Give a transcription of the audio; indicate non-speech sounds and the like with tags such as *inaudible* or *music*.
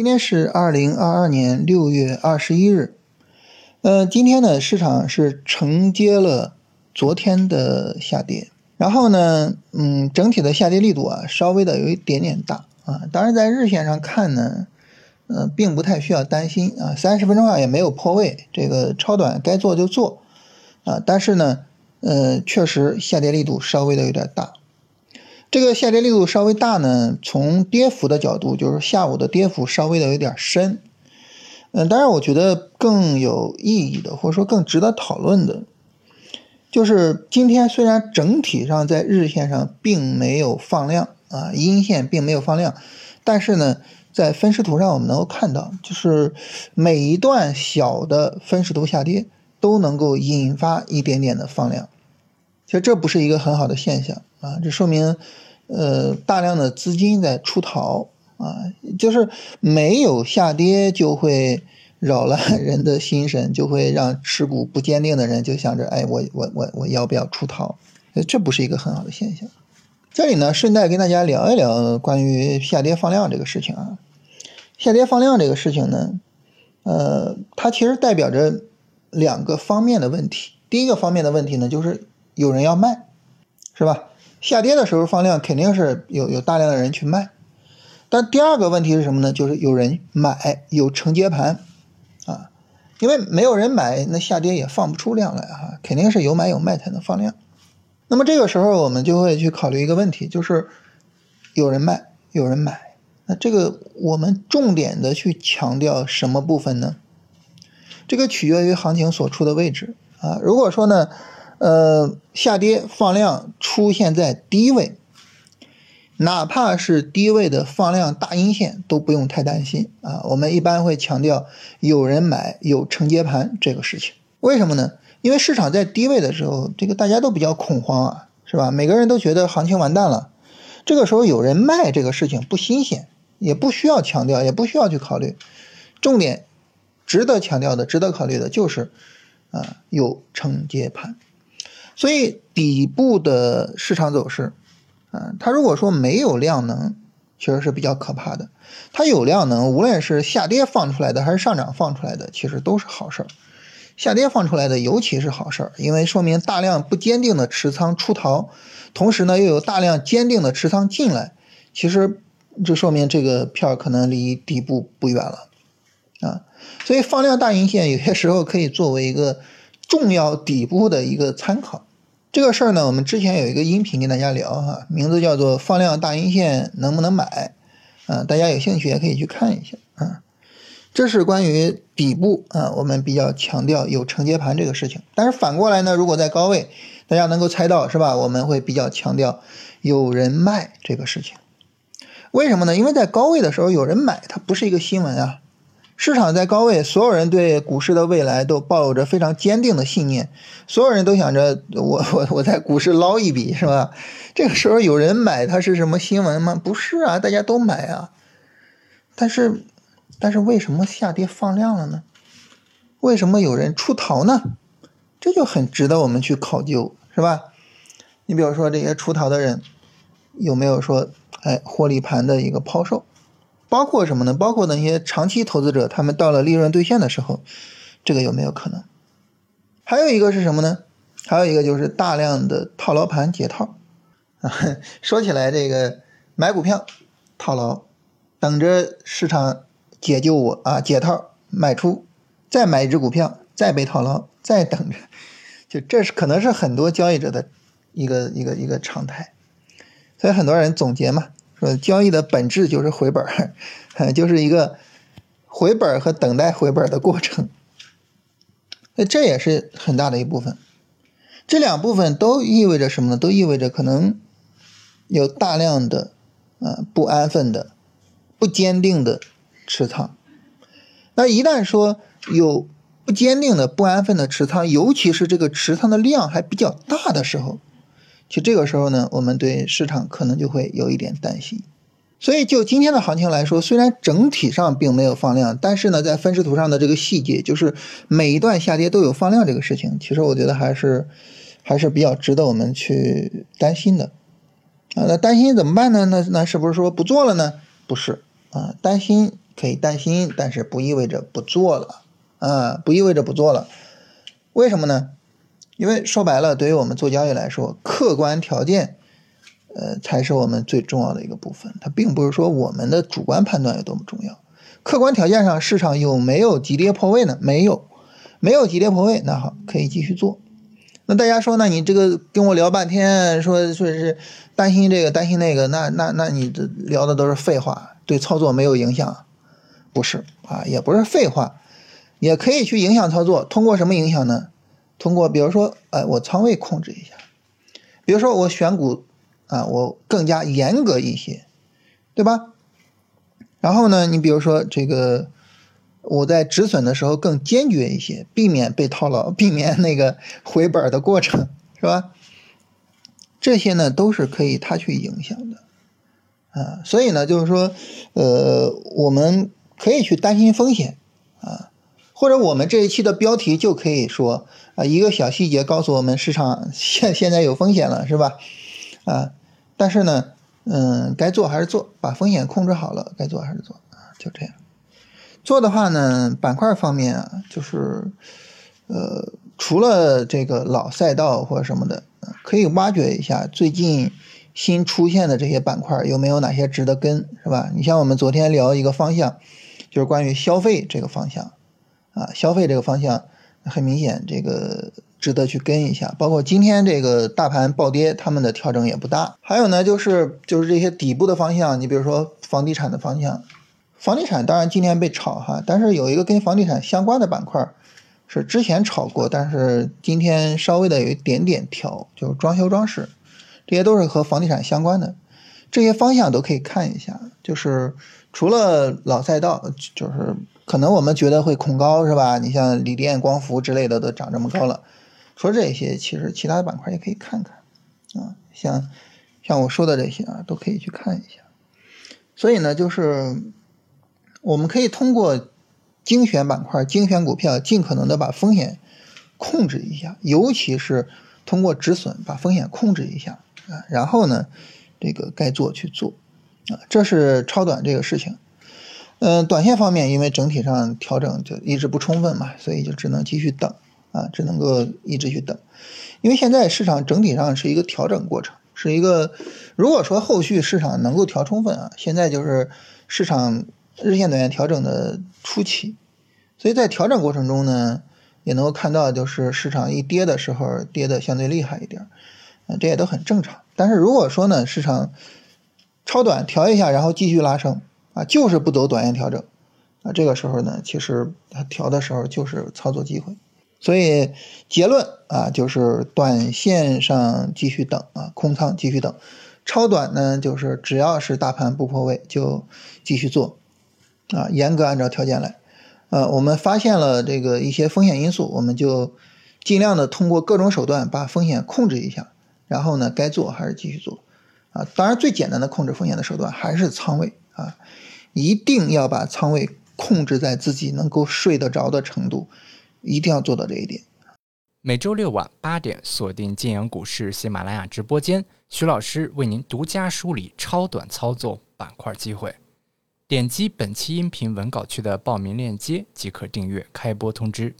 今天是二零二二年六月二十一日，呃，今天呢，市场是承接了昨天的下跌，然后呢，嗯，整体的下跌力度啊，稍微的有一点点大啊。当然，在日线上看呢，嗯，并不太需要担心啊。三十分钟上也没有破位，这个超短该做就做啊。但是呢，呃，确实下跌力度稍微的有点大。这个下跌力度稍微大呢，从跌幅的角度，就是下午的跌幅稍微的有点深。嗯，当然我觉得更有意义的，或者说更值得讨论的，就是今天虽然整体上在日线上并没有放量啊，阴线并没有放量，但是呢，在分时图上我们能够看到，就是每一段小的分时图下跌都能够引发一点点的放量。其实这不是一个很好的现象啊，这说明，呃，大量的资金在出逃啊，就是没有下跌就会扰乱 *laughs* 人的心神，就会让持股不坚定的人就想着，哎，我我我我要不要出逃？这不是一个很好的现象。这里呢，顺带跟大家聊一聊关于下跌放量这个事情啊，下跌放量这个事情呢，呃，它其实代表着两个方面的问题。第一个方面的问题呢，就是。有人要卖，是吧？下跌的时候放量肯定是有有大量的人去卖，但第二个问题是什么呢？就是有人买，有承接盘啊，因为没有人买，那下跌也放不出量来啊，肯定是有买有卖才能放量。那么这个时候我们就会去考虑一个问题，就是有人卖，有人买，那这个我们重点的去强调什么部分呢？这个取决于行情所处的位置啊。如果说呢？呃，下跌放量出现在低位，哪怕是低位的放量大阴线都不用太担心啊。我们一般会强调有人买有承接盘这个事情，为什么呢？因为市场在低位的时候，这个大家都比较恐慌啊，是吧？每个人都觉得行情完蛋了，这个时候有人卖这个事情不新鲜，也不需要强调，也不需要去考虑。重点值得强调的、值得考虑的就是啊，有承接盘。所以底部的市场走势，啊，它如果说没有量能，其实是比较可怕的。它有量能，无论是下跌放出来的还是上涨放出来的，其实都是好事儿。下跌放出来的尤其是好事儿，因为说明大量不坚定的持仓出逃，同时呢又有大量坚定的持仓进来，其实这说明这个票可能离底部不远了，啊，所以放量大阴线有些时候可以作为一个重要底部的一个参考。这个事儿呢，我们之前有一个音频跟大家聊哈，名字叫做“放量大阴线能不能买”，啊，大家有兴趣也可以去看一下啊。这是关于底部啊，我们比较强调有承接盘这个事情。但是反过来呢，如果在高位，大家能够猜到是吧？我们会比较强调有人卖这个事情。为什么呢？因为在高位的时候有人买，它不是一个新闻啊。市场在高位，所有人对股市的未来都抱有着非常坚定的信念，所有人都想着我我我在股市捞一笔，是吧？这个时候有人买，它是什么新闻吗？不是啊，大家都买啊。但是，但是为什么下跌放量了呢？为什么有人出逃呢？这就很值得我们去考究，是吧？你比如说这些出逃的人，有没有说哎获利盘的一个抛售？包括什么呢？包括那些长期投资者，他们到了利润兑现的时候，这个有没有可能？还有一个是什么呢？还有一个就是大量的套牢盘解套。啊，*laughs* 说起来这个买股票套牢，等着市场解救我啊，解套卖出，再买一只股票，再被套牢，再等着，就这是可能是很多交易者的一个一个一个常态。所以很多人总结嘛。说交易的本质就是回本儿，就是一个回本和等待回本的过程。那这也是很大的一部分。这两部分都意味着什么呢？都意味着可能有大量的啊不安分的、不坚定的持仓。那一旦说有不坚定的、不安分的持仓，尤其是这个持仓的量还比较大的时候。其实这个时候呢，我们对市场可能就会有一点担心。所以就今天的行情来说，虽然整体上并没有放量，但是呢，在分时图上的这个细节，就是每一段下跌都有放量这个事情，其实我觉得还是还是比较值得我们去担心的。啊，那担心怎么办呢？那那是不是说不做了呢？不是啊，担心可以担心，但是不意味着不做了啊，不意味着不做了。为什么呢？因为说白了，对于我们做交易来说，客观条件，呃，才是我们最重要的一个部分。它并不是说我们的主观判断有多么重要。客观条件上，市场有没有急跌破位呢？没有，没有急跌破位，那好，可以继续做。那大家说，那你这个跟我聊半天，说说是担心这个担心那个，那那那你这聊的都是废话，对操作没有影响？不是啊，也不是废话，也可以去影响操作。通过什么影响呢？通过比如说，哎，我仓位控制一下，比如说我选股啊，我更加严格一些，对吧？然后呢，你比如说这个，我在止损的时候更坚决一些，避免被套牢，避免那个回本的过程，是吧？这些呢都是可以他去影响的，啊，所以呢就是说，呃，我们可以去担心风险，啊，或者我们这一期的标题就可以说啊，一个小细节告诉我们市场现 *laughs* 现在有风险了，是吧？啊，但是呢。嗯，该做还是做，把风险控制好了，该做还是做啊，就这样。做的话呢，板块方面啊，就是呃，除了这个老赛道或者什么的，可以挖掘一下最近新出现的这些板块有没有哪些值得跟，是吧？你像我们昨天聊一个方向，就是关于消费这个方向啊，消费这个方向很明显这个。值得去跟一下，包括今天这个大盘暴跌，他们的调整也不大。还有呢，就是就是这些底部的方向，你比如说房地产的方向，房地产当然今天被炒哈，但是有一个跟房地产相关的板块是之前炒过，但是今天稍微的有一点点调，就是装修装饰，这些都是和房地产相关的，这些方向都可以看一下。就是除了老赛道，就是可能我们觉得会恐高是吧？你像锂电、光伏之类的都涨这么高了。说这些，其实其他的板块也可以看看，啊，像像我说的这些啊，都可以去看一下。所以呢，就是我们可以通过精选板块、精选股票，尽可能的把风险控制一下，尤其是通过止损把风险控制一下啊。然后呢，这个该做去做这是超短这个事情。嗯，短线方面，因为整体上调整就一直不充分嘛，所以就只能继续等。啊，只能够一直去等，因为现在市场整体上是一个调整过程，是一个如果说后续市场能够调充分啊，现在就是市场日线短线调整的初期，所以在调整过程中呢，也能够看到就是市场一跌的时候跌的相对厉害一点，啊，这也都很正常。但是如果说呢，市场超短调一下，然后继续拉升啊，就是不走短线调整。啊，这个时候呢，其实它调的时候就是操作机会。所以结论啊，就是短线上继续等啊，空仓继续等，超短呢就是只要是大盘不破位就继续做，啊，严格按照条件来，呃，我们发现了这个一些风险因素，我们就尽量的通过各种手段把风险控制一下，然后呢该做还是继续做，啊，当然最简单的控制风险的手段还是仓位啊，一定要把仓位控制在自己能够睡得着的程度。一定要做到这一点。每周六晚八点，锁定晋阳股市喜马拉雅直播间，徐老师为您独家梳理超短操作板块机会。点击本期音频文稿区的报名链接即可订阅开播通知。